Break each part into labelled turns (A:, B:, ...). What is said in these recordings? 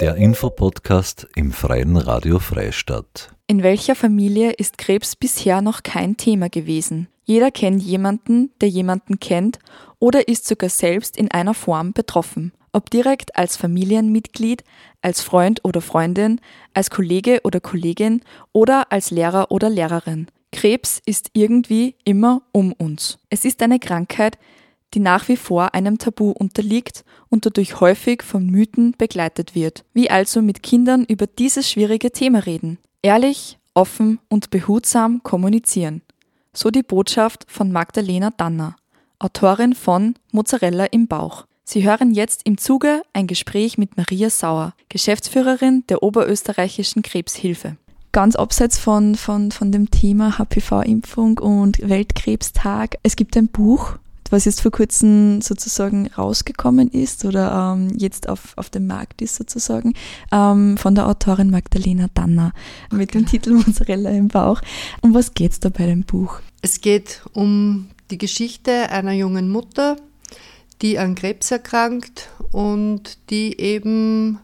A: Der Infopodcast im Freien Radio Freistadt.
B: In welcher Familie ist Krebs bisher noch kein Thema gewesen? Jeder kennt jemanden, der jemanden kennt oder ist sogar selbst in einer Form betroffen. Ob direkt als Familienmitglied, als Freund oder Freundin, als Kollege oder Kollegin oder als Lehrer oder Lehrerin. Krebs ist irgendwie immer um uns. Es ist eine Krankheit, die nach wie vor einem Tabu unterliegt und dadurch häufig von Mythen begleitet wird. Wie also mit Kindern über dieses schwierige Thema reden? Ehrlich, offen und behutsam kommunizieren. So die Botschaft von Magdalena Danner, Autorin von Mozzarella im Bauch. Sie hören jetzt im Zuge ein Gespräch mit Maria Sauer, Geschäftsführerin der Oberösterreichischen Krebshilfe. Ganz abseits von, von, von dem Thema HPV-Impfung und Weltkrebstag, es gibt ein Buch, was jetzt vor kurzem sozusagen rausgekommen ist oder ähm, jetzt auf, auf dem Markt ist sozusagen, ähm, von der Autorin Magdalena Danner mit dem Titel Mozzarella im Bauch. Um was geht es da bei dem Buch?
C: Es geht um die Geschichte einer jungen Mutter, die an Krebs erkrankt und die eben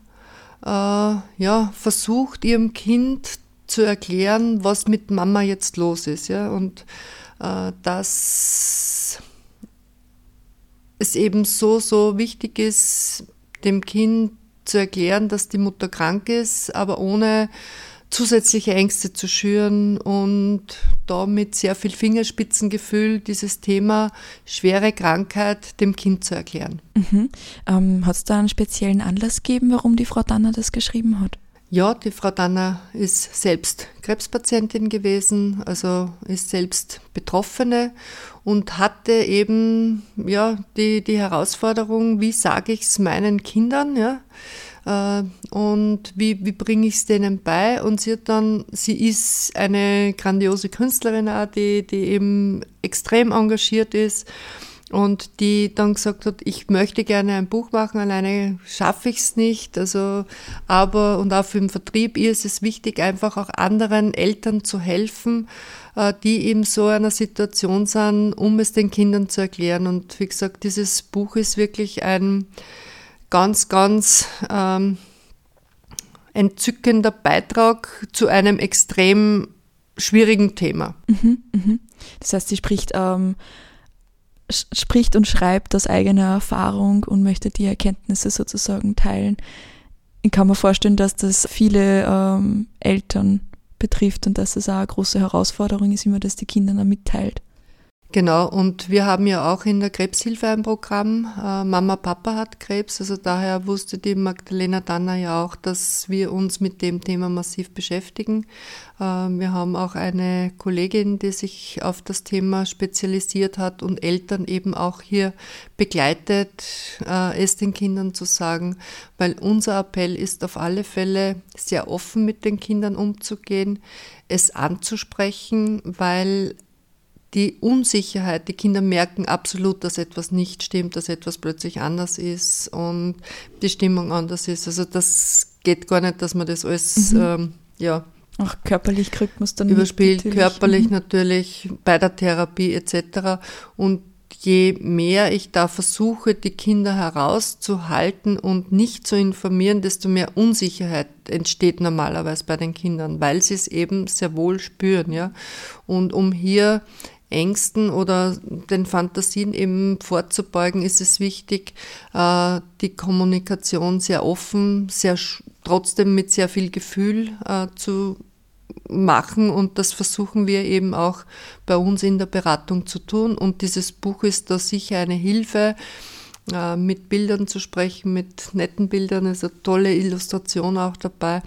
C: äh, ja, versucht, ihrem Kind zu erklären, was mit Mama jetzt los ist. Ja? Und äh, dass es eben so, so wichtig ist, dem Kind zu erklären, dass die Mutter krank ist, aber ohne zusätzliche Ängste zu schüren und da mit sehr viel Fingerspitzengefühl dieses Thema schwere Krankheit dem Kind zu erklären.
B: Mhm. Ähm, hat es da einen speziellen Anlass gegeben, warum die Frau Danner das geschrieben hat?
C: Ja, die Frau Danner ist selbst Krebspatientin gewesen, also ist selbst Betroffene und hatte eben ja die, die Herausforderung, wie sage ich es meinen Kindern, ja, äh, und wie, wie bringe ich es denen bei? Und sie hat dann, sie ist eine grandiose Künstlerin auch, die, die eben extrem engagiert ist und die dann gesagt hat, ich möchte gerne ein Buch machen, alleine schaffe ich es nicht. Also, aber und auch für den Vertrieb ihr ist es wichtig, einfach auch anderen Eltern zu helfen, äh, die eben so einer Situation sind, um es den Kindern zu erklären. Und wie gesagt, dieses Buch ist wirklich ein ganz, ganz ähm, entzückender Beitrag zu einem extrem schwierigen Thema.
B: Mhm, mh. Das heißt, sie spricht ähm, spricht und schreibt aus eigener Erfahrung und möchte die Erkenntnisse sozusagen teilen. Ich kann mir vorstellen, dass das viele ähm, Eltern betrifft und dass das auch eine große Herausforderung ist, immer das die Kinder dann mitteilt.
C: Genau, und wir haben ja auch in der Krebshilfe ein Programm. Äh, Mama, Papa hat Krebs, also daher wusste die Magdalena Danner ja auch, dass wir uns mit dem Thema massiv beschäftigen. Äh, wir haben auch eine Kollegin, die sich auf das Thema spezialisiert hat und Eltern eben auch hier begleitet, äh, es den Kindern zu sagen, weil unser Appell ist auf alle Fälle sehr offen mit den Kindern umzugehen, es anzusprechen, weil die Unsicherheit, die Kinder merken absolut, dass etwas nicht stimmt, dass etwas plötzlich anders ist und die Stimmung anders ist. Also das geht gar nicht, dass man das alles, mhm. ähm, ja.
B: Auch körperlich kriegt man es dann
C: überspielt, natürlich. körperlich mhm. natürlich, bei der Therapie etc. Und je mehr ich da versuche, die Kinder herauszuhalten und nicht zu informieren, desto mehr Unsicherheit entsteht normalerweise bei den Kindern, weil sie es eben sehr wohl spüren, ja. Und um hier Ängsten oder den Fantasien eben vorzubeugen, ist es wichtig, äh, die Kommunikation sehr offen, sehr trotzdem mit sehr viel Gefühl äh, zu machen. Und das versuchen wir eben auch bei uns in der Beratung zu tun. Und dieses Buch ist da sicher eine Hilfe, äh, mit Bildern zu sprechen, mit netten Bildern, ist eine tolle Illustration auch dabei.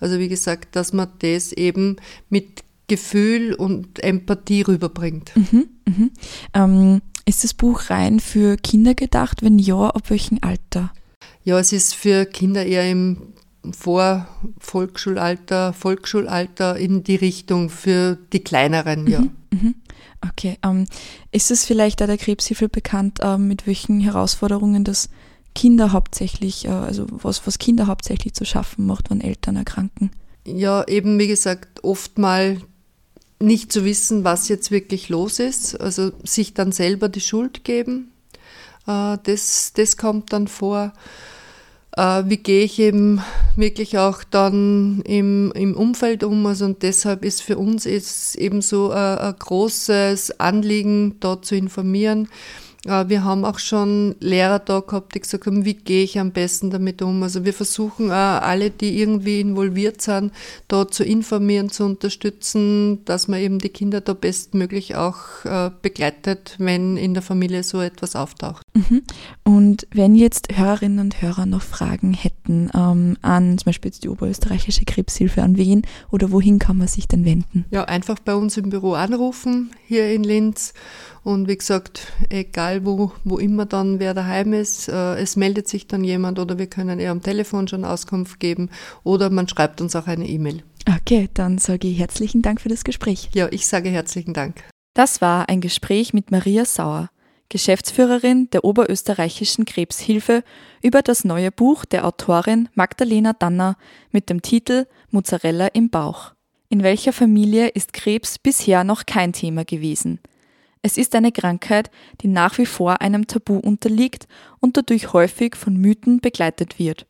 C: Also wie gesagt, dass man das eben mit Gefühl und Empathie rüberbringt.
B: Mhm, mhm. Ähm, ist das Buch rein für Kinder gedacht? Wenn ja, ab welchem Alter?
C: Ja, es ist für Kinder eher im Vor Volksschulalter, Volksschulalter in die Richtung für die kleineren, ja. Mhm,
B: mhm. okay. Ähm, ist es vielleicht auch der Krebshilfe bekannt, ähm, mit welchen Herausforderungen das Kinder hauptsächlich, äh, also was, was Kinder hauptsächlich zu schaffen macht, wenn Eltern erkranken?
C: Ja, eben wie gesagt, oft mal nicht zu wissen, was jetzt wirklich los ist, also sich dann selber die Schuld geben, äh, das, das kommt dann vor. äh, wie gehe ich eben wirklich auch dann im, im Umfeld um. Also und deshalb ist für uns ist eben so ein, ein großes Anliegen, dort zu informieren. Wir haben auch schon Lehrer da gehabt, die gesagt haben, wie gehe ich am besten damit um. Also wir versuchen auch alle, die irgendwie involviert sind, da zu informieren, zu unterstützen, dass man eben die Kinder da bestmöglich auch äh, begleitet, wenn in der Familie so etwas auftaucht.
B: Mhm. Und wenn jetzt Hörerinnen und Hörer noch Fragen hätten ähm, an zum Beispiel die Oberösterreichische Krebshilfe, an wen oder wohin kann man sich denn wenden?
C: Ja, einfach bei uns im Büro anrufen, hier in Linz und wie gesagt, egal wo, wo immer dann wer daheim ist, äh, es meldet sich dann jemand oder wir können eher am Telefon schon Auskunft geben oder man schreibt uns auch eine E-Mail.
B: Okay, dann sage ich herzlichen Dank für das Gespräch.
C: Ja, ich sage herzlichen Dank.
B: Das war ein Gespräch mit Maria Sauer, Geschäftsführerin der Oberösterreichischen Krebshilfe, über das neue Buch der Autorin Magdalena Danner mit dem Titel Mozzarella im Bauch. In welcher Familie ist Krebs bisher noch kein Thema gewesen? Es ist eine Krankheit, die nach wie vor einem Tabu unterliegt und dadurch häufig von Mythen begleitet wird.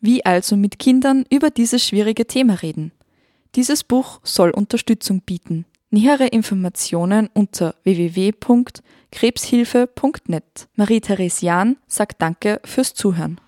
B: Wie also mit Kindern über dieses schwierige Thema reden? Dieses Buch soll Unterstützung bieten. Nähere Informationen unter www.krebshilfe.net. Marie-Therese Jahn sagt Danke fürs Zuhören.